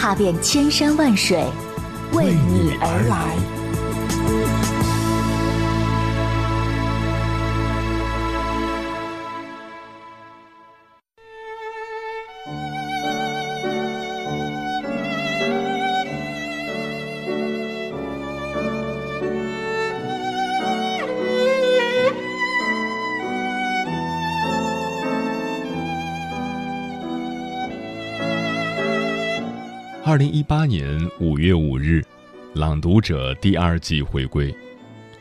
踏遍千山万水，为你而来。二零一八年五月五日，《朗读者》第二季回归。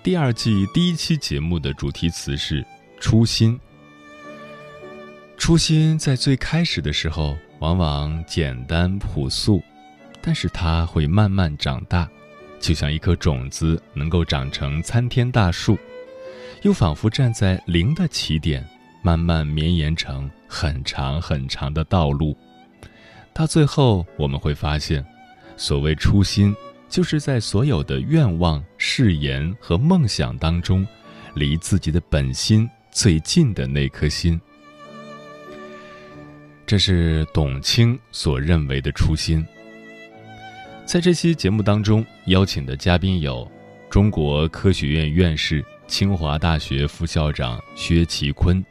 第二季第一期节目的主题词是“初心”。初心在最开始的时候往往简单朴素，但是它会慢慢长大，就像一颗种子能够长成参天大树，又仿佛站在零的起点，慢慢绵延成很长很长的道路。到最后，我们会发现，所谓初心，就是在所有的愿望、誓言和梦想当中，离自己的本心最近的那颗心。这是董卿所认为的初心。在这期节目当中，邀请的嘉宾有中国科学院院士、清华大学副校长薛其坤，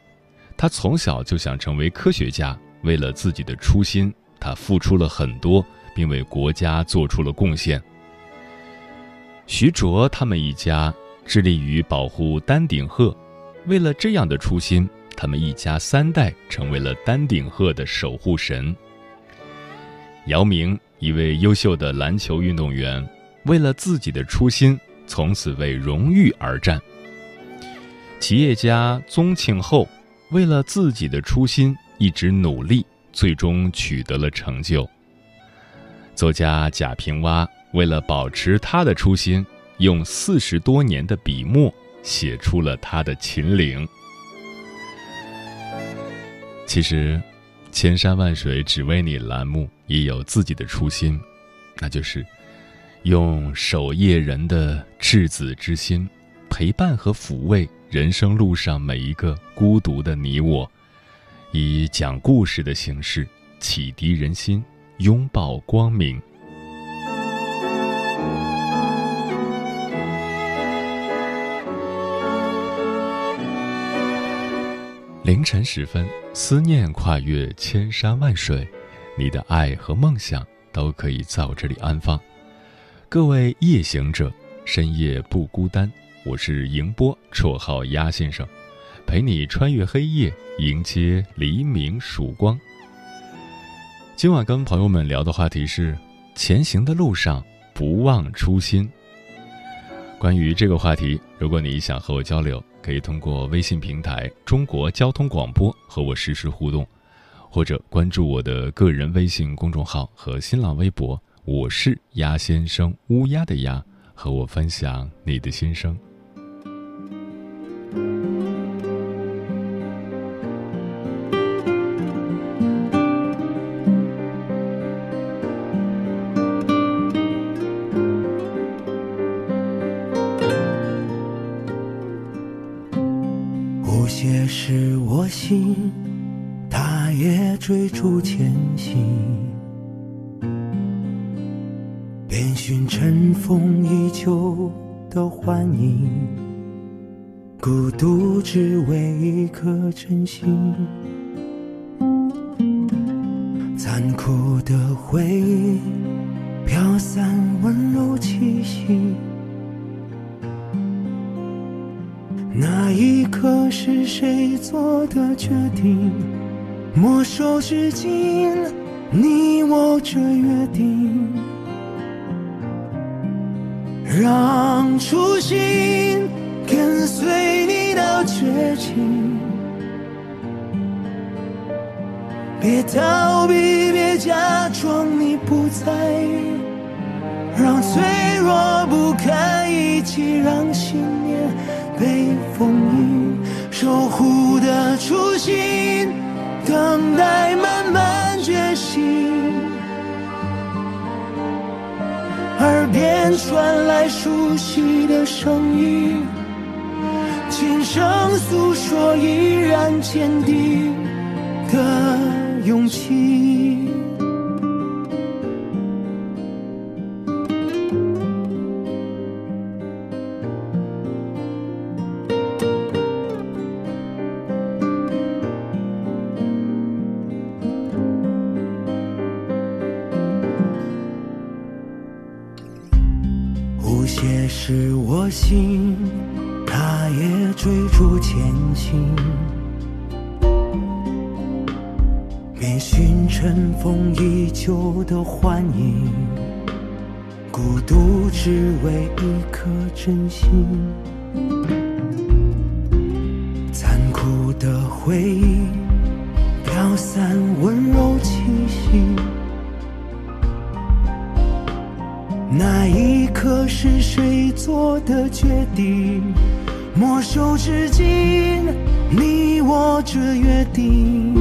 他从小就想成为科学家，为了自己的初心。他付出了很多，并为国家做出了贡献。徐卓他们一家致力于保护丹顶鹤，为了这样的初心，他们一家三代成为了丹顶鹤的守护神。姚明，一位优秀的篮球运动员，为了自己的初心，从此为荣誉而战。企业家宗庆后，为了自己的初心，一直努力。最终取得了成就。作家贾平凹为了保持他的初心，用四十多年的笔墨写出了他的《秦岭》。其实，千山万水只为你栏目也有自己的初心，那就是用守夜人的赤子之心，陪伴和抚慰人生路上每一个孤独的你我。以讲故事的形式启迪人心，拥抱光明。凌晨时分，思念跨越千山万水，你的爱和梦想都可以在我这里安放。各位夜行者，深夜不孤单。我是迎波，绰号鸭先生。陪你穿越黑夜，迎接黎明曙光。今晚跟朋友们聊的话题是：前行的路上不忘初心。关于这个话题，如果你想和我交流，可以通过微信平台“中国交通广播”和我实时互动，或者关注我的个人微信公众号和新浪微博，我是鸭先生，乌鸦的鸭，和我分享你的心声。让初心跟随你到绝境。别逃避，别假装你不。在意，让脆弱不堪一击，让信念被封印，守护的初心，等待慢慢觉醒。耳边传来熟悉的声音，轻声诉说依然坚定的勇气。无邪是我心，它也追逐前行。遍寻尘封已久的幻影，孤独只为一颗真心。残酷的回忆，飘散温柔气息。那一刻是谁做的决定？默守至今，你我这约定，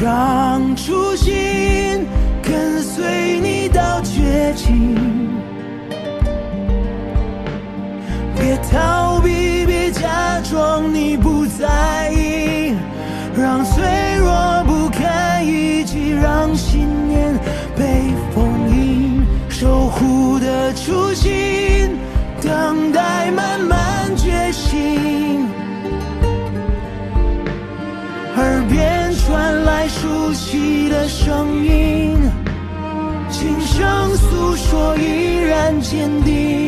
让初心跟随你到绝境。别逃避，别假装你不在意，让脆初心，等待慢慢觉醒。耳边传来熟悉的声音，轻声诉说依然坚定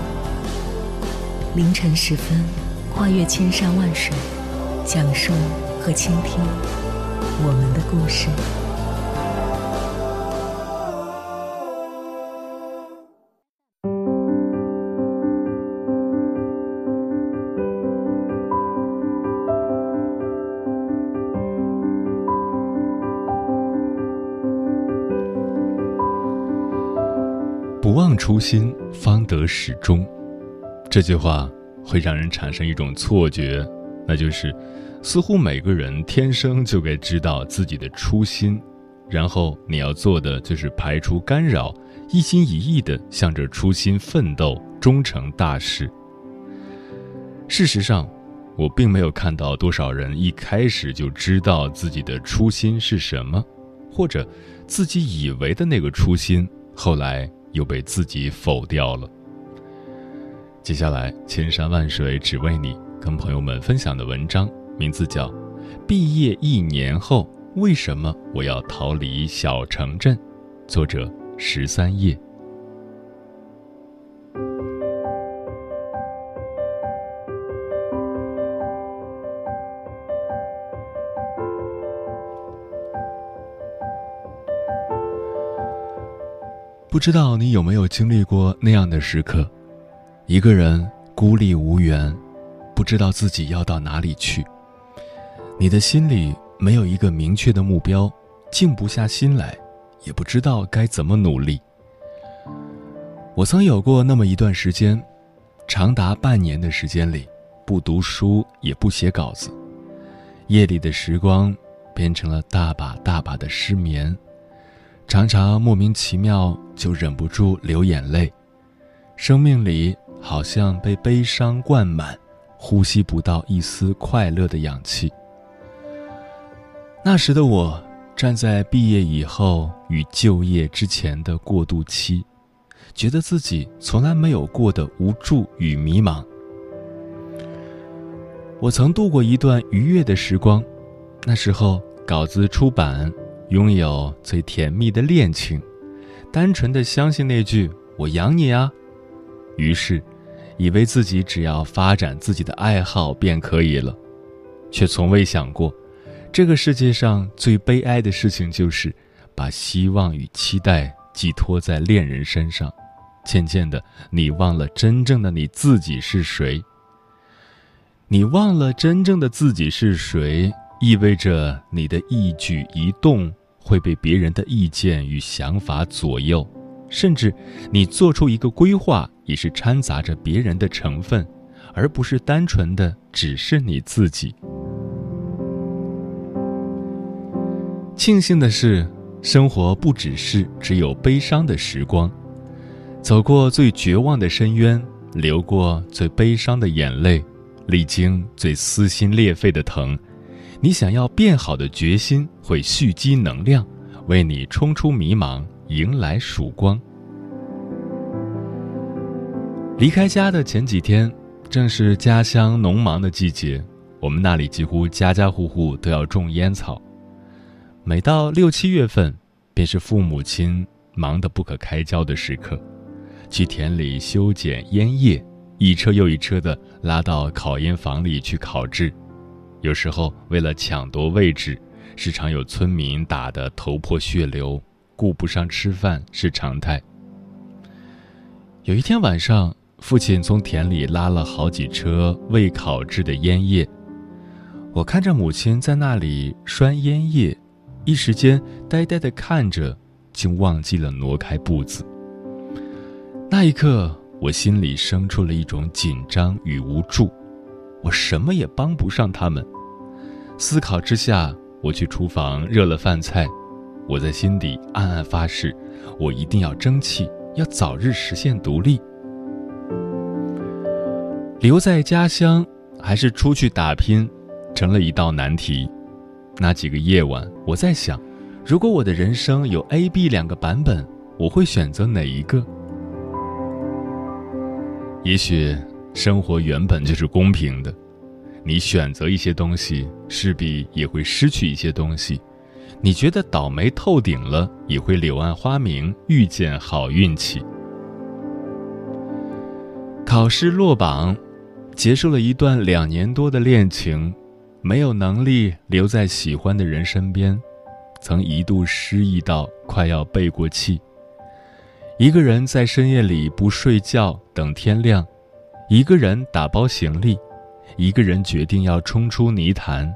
凌晨时分，跨越千山万水，讲述和倾听我们的故事。不忘初心，方得始终。这句话会让人产生一种错觉，那就是似乎每个人天生就该知道自己的初心，然后你要做的就是排除干扰，一心一意的向着初心奋斗，终成大事。事实上，我并没有看到多少人一开始就知道自己的初心是什么，或者自己以为的那个初心，后来。又被自己否掉了。接下来，千山万水只为你，跟朋友们分享的文章名字叫《毕业一年后，为什么我要逃离小城镇》，作者十三叶。不知道你有没有经历过那样的时刻，一个人孤立无援，不知道自己要到哪里去。你的心里没有一个明确的目标，静不下心来，也不知道该怎么努力。我曾有过那么一段时间，长达半年的时间里，不读书也不写稿子，夜里的时光变成了大把大把的失眠，常常莫名其妙就忍不住流眼泪，生命里好像被悲伤灌满，呼吸不到一丝快乐的氧气。那时的我，站在毕业以后与就业之前的过渡期，觉得自己从来没有过的无助与迷茫。我曾度过一段愉悦的时光，那时候稿子出版，拥有最甜蜜的恋情，单纯的相信那句“我养你啊”，于是，以为自己只要发展自己的爱好便可以了，却从未想过，这个世界上最悲哀的事情就是，把希望与期待寄托在恋人身上，渐渐的，你忘了真正的你自己是谁。你忘了真正的自己是谁，意味着你的一举一动会被别人的意见与想法左右，甚至你做出一个规划也是掺杂着别人的成分，而不是单纯的只是你自己。庆幸的是，生活不只是只有悲伤的时光，走过最绝望的深渊，流过最悲伤的眼泪。历经最撕心裂肺的疼，你想要变好的决心会蓄积能量，为你冲出迷茫，迎来曙光。离开家的前几天，正是家乡农忙的季节，我们那里几乎家家户户都要种烟草。每到六七月份，便是父母亲忙得不可开交的时刻，去田里修剪烟叶。一车又一车的拉到烤烟房里去烤制，有时候为了抢夺位置，时常有村民打得头破血流，顾不上吃饭是常态。有一天晚上，父亲从田里拉了好几车未烤制的烟叶，我看着母亲在那里拴烟叶，一时间呆呆的看着，竟忘记了挪开步子。那一刻。我心里生出了一种紧张与无助，我什么也帮不上他们。思考之下，我去厨房热了饭菜。我在心底暗暗发誓，我一定要争气，要早日实现独立。留在家乡还是出去打拼，成了一道难题。那几个夜晚，我在想，如果我的人生有 A、B 两个版本，我会选择哪一个？也许生活原本就是公平的，你选择一些东西，势必也会失去一些东西。你觉得倒霉透顶了，也会柳暗花明，遇见好运气。考试落榜，结束了一段两年多的恋情，没有能力留在喜欢的人身边，曾一度失意到快要背过气。一个人在深夜里不睡觉等天亮，一个人打包行李，一个人决定要冲出泥潭。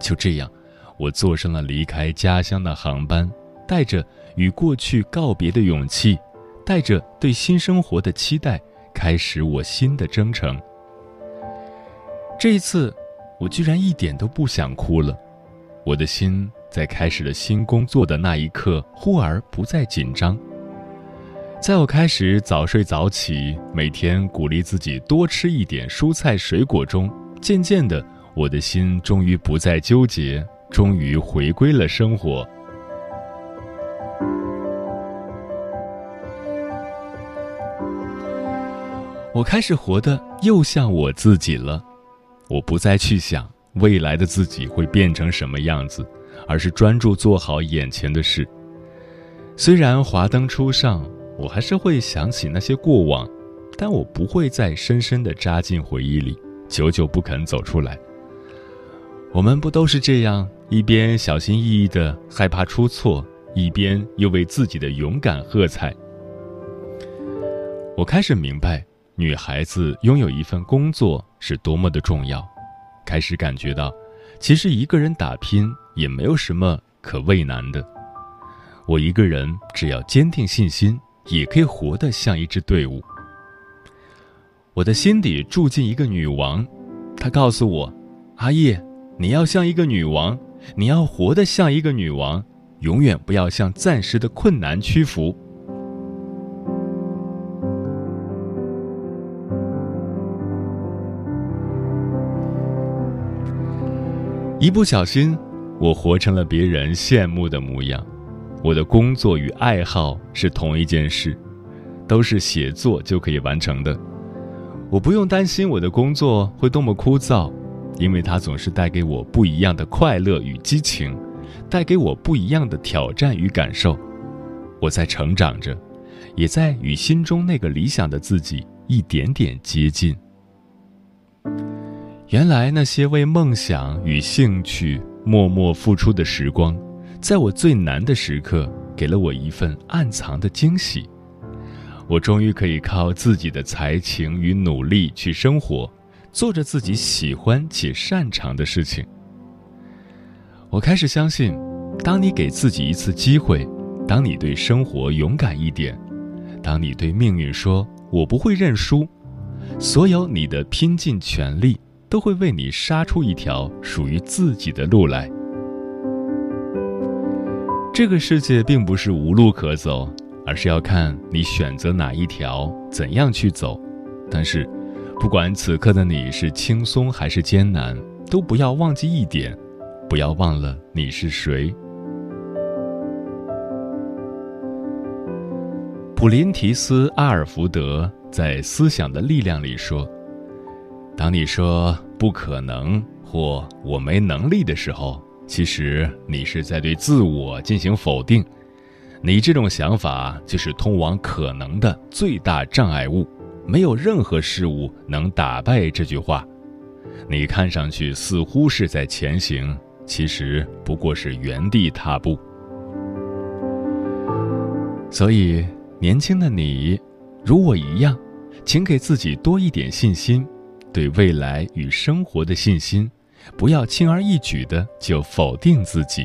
就这样，我坐上了离开家乡的航班，带着与过去告别的勇气，带着对新生活的期待，开始我新的征程。这一次，我居然一点都不想哭了。我的心在开始了新工作的那一刻，忽而不再紧张。在我开始早睡早起，每天鼓励自己多吃一点蔬菜水果中，渐渐的，我的心终于不再纠结，终于回归了生活。我开始活得又像我自己了，我不再去想未来的自己会变成什么样子，而是专注做好眼前的事。虽然华灯初上。我还是会想起那些过往，但我不会再深深的扎进回忆里，久久不肯走出来。我们不都是这样，一边小心翼翼的害怕出错，一边又为自己的勇敢喝彩。我开始明白，女孩子拥有一份工作是多么的重要，开始感觉到，其实一个人打拼也没有什么可畏难的。我一个人只要坚定信心。也可以活得像一支队伍。我的心底住进一个女王，她告诉我：“阿叶，你要像一个女王，你要活得像一个女王，永远不要向暂时的困难屈服。一不小心，我活成了别人羡慕的模样。我的工作与爱好是同一件事，都是写作就可以完成的。我不用担心我的工作会多么枯燥，因为它总是带给我不一样的快乐与激情，带给我不一样的挑战与感受。我在成长着，也在与心中那个理想的自己一点点接近。原来那些为梦想与兴趣默默付出的时光，在我最难的时刻，给了我一份暗藏的惊喜。我终于可以靠自己的才情与努力去生活，做着自己喜欢且擅长的事情。我开始相信，当你给自己一次机会，当你对生活勇敢一点，当你对命运说“我不会认输”，所有你的拼尽全力。都会为你杀出一条属于自己的路来。这个世界并不是无路可走，而是要看你选择哪一条，怎样去走。但是，不管此刻的你是轻松还是艰难，都不要忘记一点，不要忘了你是谁。普林提斯·阿尔福德在《思想的力量》里说。当你说不可能或我没能力的时候，其实你是在对自我进行否定。你这种想法就是通往可能的最大障碍物，没有任何事物能打败这句话。你看上去似乎是在前行，其实不过是原地踏步。所以，年轻的你，如我一样，请给自己多一点信心。对未来与生活的信心，不要轻而易举的就否定自己。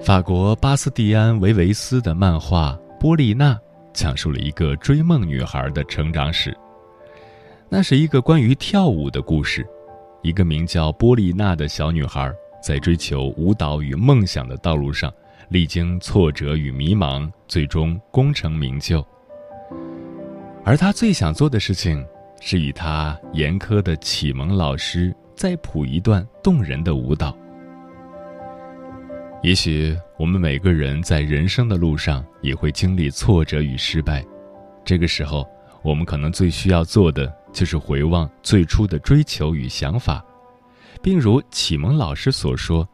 法国巴斯蒂安·维维斯的漫画《波丽娜》讲述了一个追梦女孩的成长史。那是一个关于跳舞的故事。一个名叫波丽娜的小女孩，在追求舞蹈与梦想的道路上，历经挫折与迷茫，最终功成名就。而她最想做的事情，是与她严苛的启蒙老师再谱一段动人的舞蹈。也许我们每个人在人生的路上也会经历挫折与失败，这个时候，我们可能最需要做的。就是回望最初的追求与想法，并如启蒙老师所说，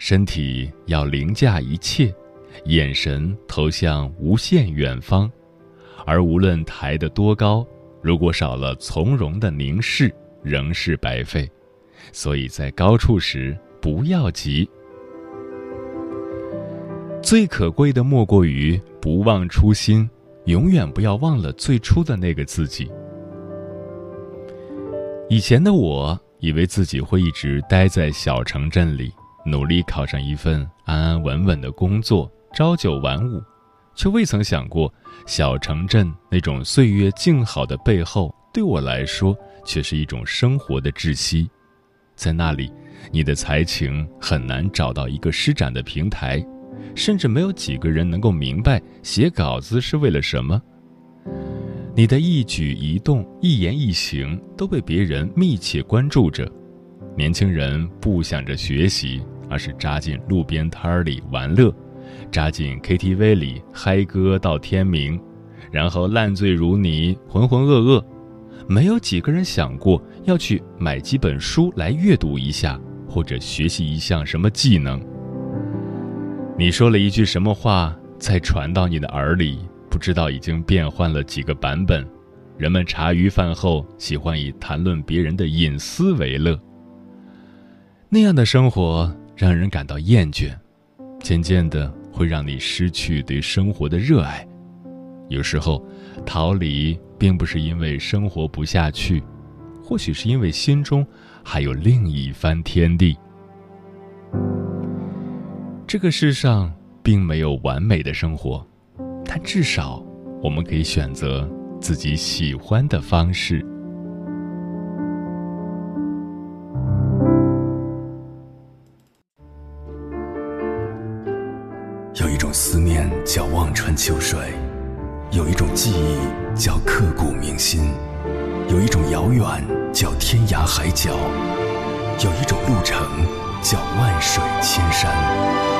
身体要凌驾一切，眼神投向无限远方，而无论抬得多高，如果少了从容的凝视，仍是白费。所以在高处时不要急。最可贵的莫过于不忘初心，永远不要忘了最初的那个自己。以前的我以为自己会一直待在小城镇里，努力考上一份安安稳稳的工作，朝九晚五，却未曾想过小城镇那种岁月静好的背后，对我来说却是一种生活的窒息。在那里，你的才情很难找到一个施展的平台，甚至没有几个人能够明白写稿子是为了什么。你的一举一动、一言一行都被别人密切关注着。年轻人不想着学习，而是扎进路边摊儿里玩乐，扎进 KTV 里嗨歌到天明，然后烂醉如泥、浑浑噩噩。没有几个人想过要去买几本书来阅读一下，或者学习一项什么技能。你说了一句什么话，再传到你的耳里。不知道已经变换了几个版本，人们茶余饭后喜欢以谈论别人的隐私为乐。那样的生活让人感到厌倦，渐渐的会让你失去对生活的热爱。有时候，逃离并不是因为生活不下去，或许是因为心中还有另一番天地。这个世上。并没有完美的生活，但至少我们可以选择自己喜欢的方式。有一种思念叫望穿秋水，有一种记忆叫刻骨铭心，有一种遥远叫天涯海角，有一种路程叫万水千山。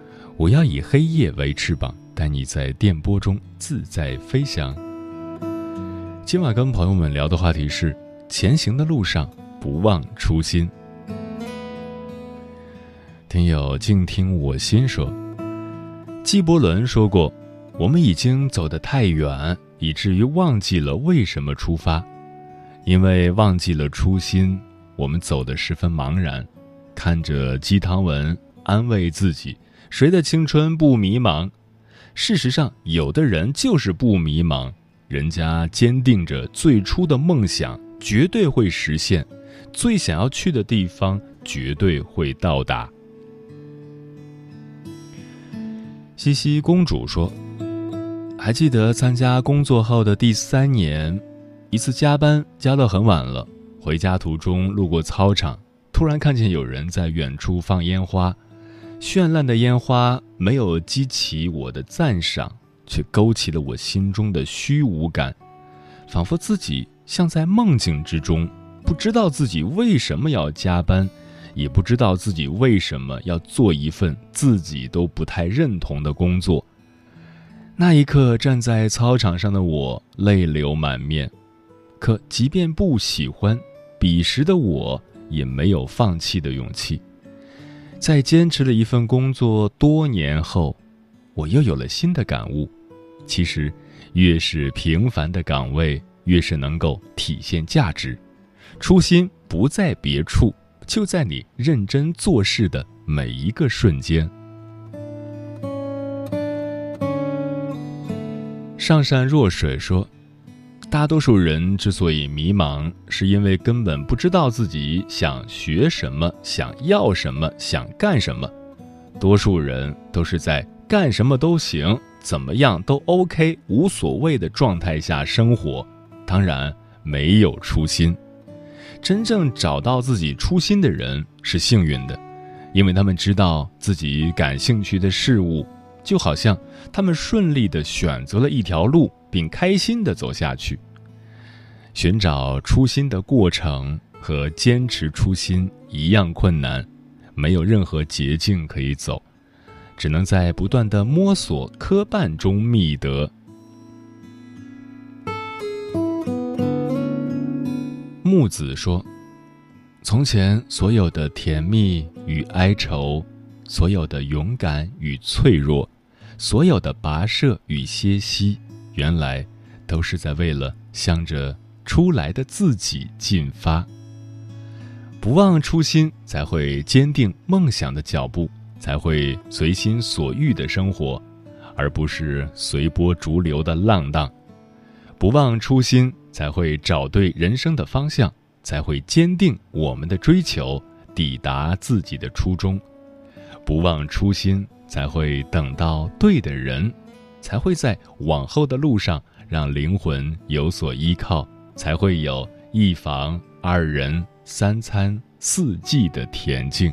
我要以黑夜为翅膀，带你在电波中自在飞翔。今晚跟朋友们聊的话题是：前行的路上不忘初心。听友静听我心说，纪伯伦说过，我们已经走得太远。以至于忘记了为什么出发，因为忘记了初心，我们走得十分茫然，看着鸡汤文安慰自己：谁的青春不迷茫？事实上，有的人就是不迷茫，人家坚定着最初的梦想，绝对会实现；最想要去的地方，绝对会到达。西西公主说。还记得参加工作后的第三年，一次加班加到很晚了，回家途中路过操场，突然看见有人在远处放烟花，绚烂的烟花没有激起我的赞赏，却勾起了我心中的虚无感，仿佛自己像在梦境之中，不知道自己为什么要加班，也不知道自己为什么要做一份自己都不太认同的工作。那一刻，站在操场上的我泪流满面，可即便不喜欢，彼时的我也没有放弃的勇气。在坚持了一份工作多年后，我又有了新的感悟：其实，越是平凡的岗位，越是能够体现价值。初心不在别处，就在你认真做事的每一个瞬间。上善若水说：“大多数人之所以迷茫，是因为根本不知道自己想学什么、想要什么、想干什么。多数人都是在干什么都行、怎么样都 OK、无所谓的状态下生活，当然没有初心。真正找到自己初心的人是幸运的，因为他们知道自己感兴趣的事物。”就好像他们顺利的选择了一条路，并开心的走下去。寻找初心的过程和坚持初心一样困难，没有任何捷径可以走，只能在不断的摸索磕绊中觅得。木子说：“从前所有的甜蜜与哀愁。”所有的勇敢与脆弱，所有的跋涉与歇息，原来都是在为了向着出来的自己进发。不忘初心，才会坚定梦想的脚步，才会随心所欲的生活，而不是随波逐流的浪荡。不忘初心，才会找对人生的方向，才会坚定我们的追求，抵达自己的初衷。不忘初心，才会等到对的人，才会在往后的路上让灵魂有所依靠，才会有一房二人三餐四季的恬静。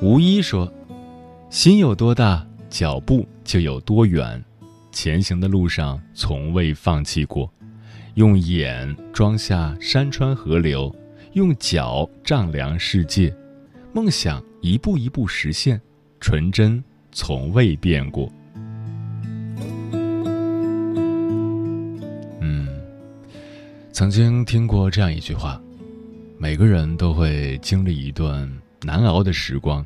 吴一说：“心有多大，脚步就有多远。前行的路上，从未放弃过，用眼装下山川河流。”用脚丈量世界，梦想一步一步实现，纯真从未变过。嗯，曾经听过这样一句话：每个人都会经历一段难熬的时光，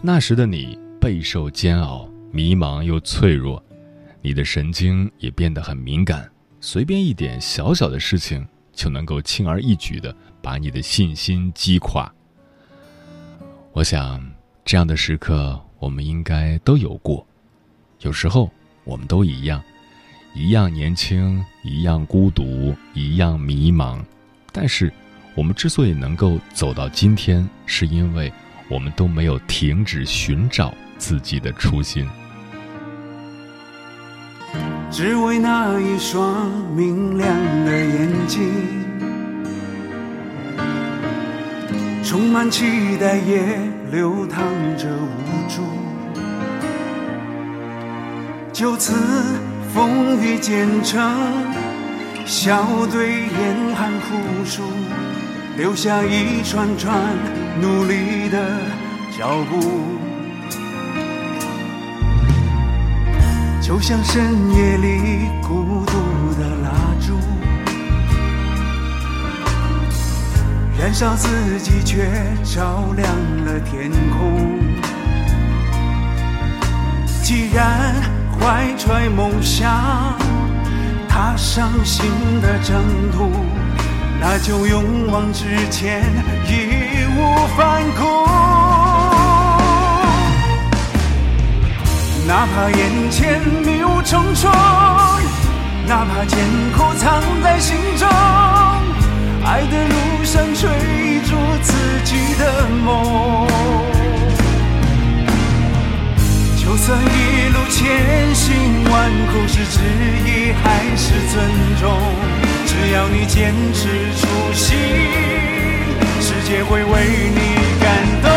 那时的你备受煎熬，迷茫又脆弱，你的神经也变得很敏感，随便一点小小的事情就能够轻而易举的把你的信心击垮。我想，这样的时刻我们应该都有过，有时候我们都一样。一样年轻，一样孤独，一样迷茫，但是，我们之所以能够走到今天，是因为我们都没有停止寻找自己的初心。只为那一双明亮的眼睛，充满期待，也流淌着无助，就此。风雨兼程，笑对严寒酷暑，留下一串串努力的脚步。就像深夜里孤独燃烧自己却照亮了天空。既然。怀揣梦想，踏上新的征途，那就勇往直前，义无反顾。哪怕眼前迷雾重重，哪怕艰苦藏在心中，爱的路上追逐自己的梦。就算一路千辛万苦，是质疑还是尊重？只要你坚持初心，世界会为你感动。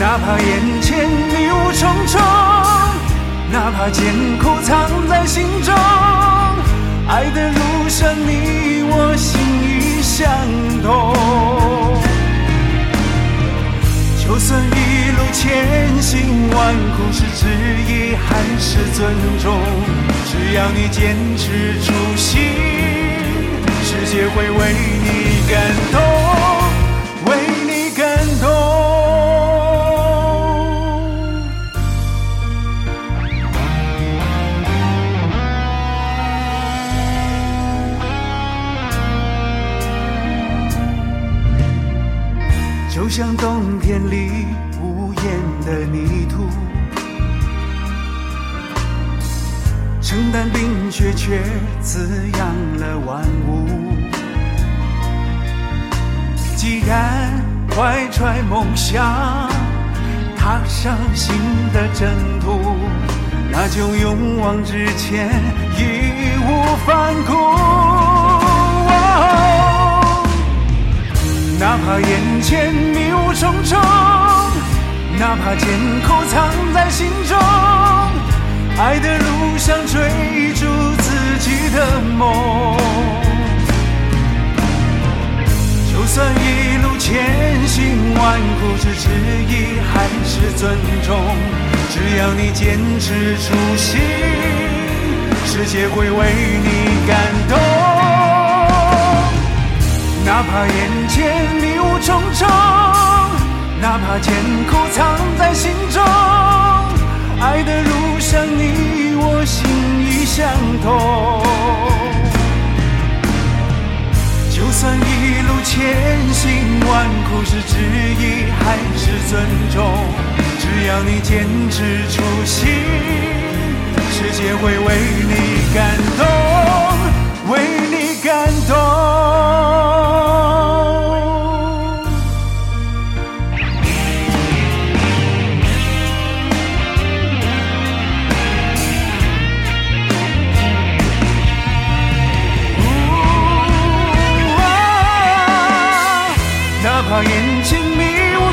哪怕眼前迷雾重重，哪怕艰苦藏在心中，爱的路上你我心意相通。就算一路千辛万苦，是质疑还是尊重？只要你坚持初心，世界会为你感动，像冬天里无言的泥土，承担冰雪却滋养了万物。既然怀揣梦想，踏上新的征途，那就勇往直前，义无反顾。哪怕眼前迷雾重重，哪怕艰苦藏在心中，爱的路上追逐自己的梦。就算一路千辛万苦，是质疑还是尊重，只要你坚持初心，世界会为你感动。哪怕眼前迷雾重重，哪怕艰苦藏在心中，爱的路上你我心意相通。就算一路千辛万苦，是质疑还是尊重，只要你坚持初心，世界会为你感动，为你感动。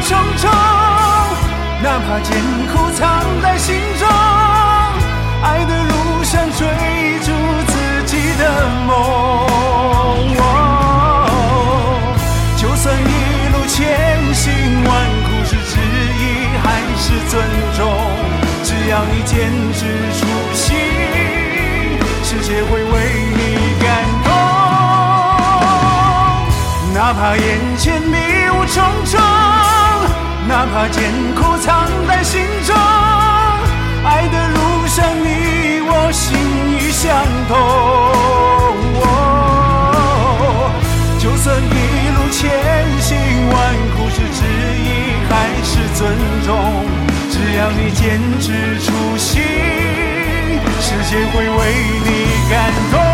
重重哪怕艰苦藏在心中，爱的路上追逐自己的梦。就算一路千辛万苦，是质疑还是尊重，只要你坚持初心，世界会为你感动。哪怕眼前迷，把艰苦藏在心中，爱的路上你我心意相通。哦，就算一路千辛万苦是质疑还是尊重，只要你坚持初心，世界会为你感动。